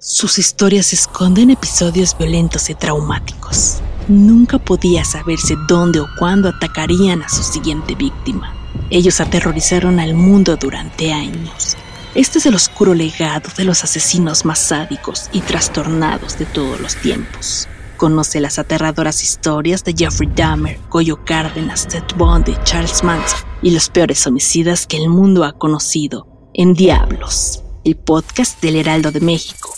Sus historias esconden episodios violentos y traumáticos. Nunca podía saberse dónde o cuándo atacarían a su siguiente víctima. Ellos aterrorizaron al mundo durante años. Este es el oscuro legado de los asesinos más sádicos y trastornados de todos los tiempos. Conoce las aterradoras historias de Jeffrey Dahmer, Goyo Cárdenas, Ted Bundy, Charles Manson y los peores homicidas que el mundo ha conocido en Diablos, el podcast del Heraldo de México.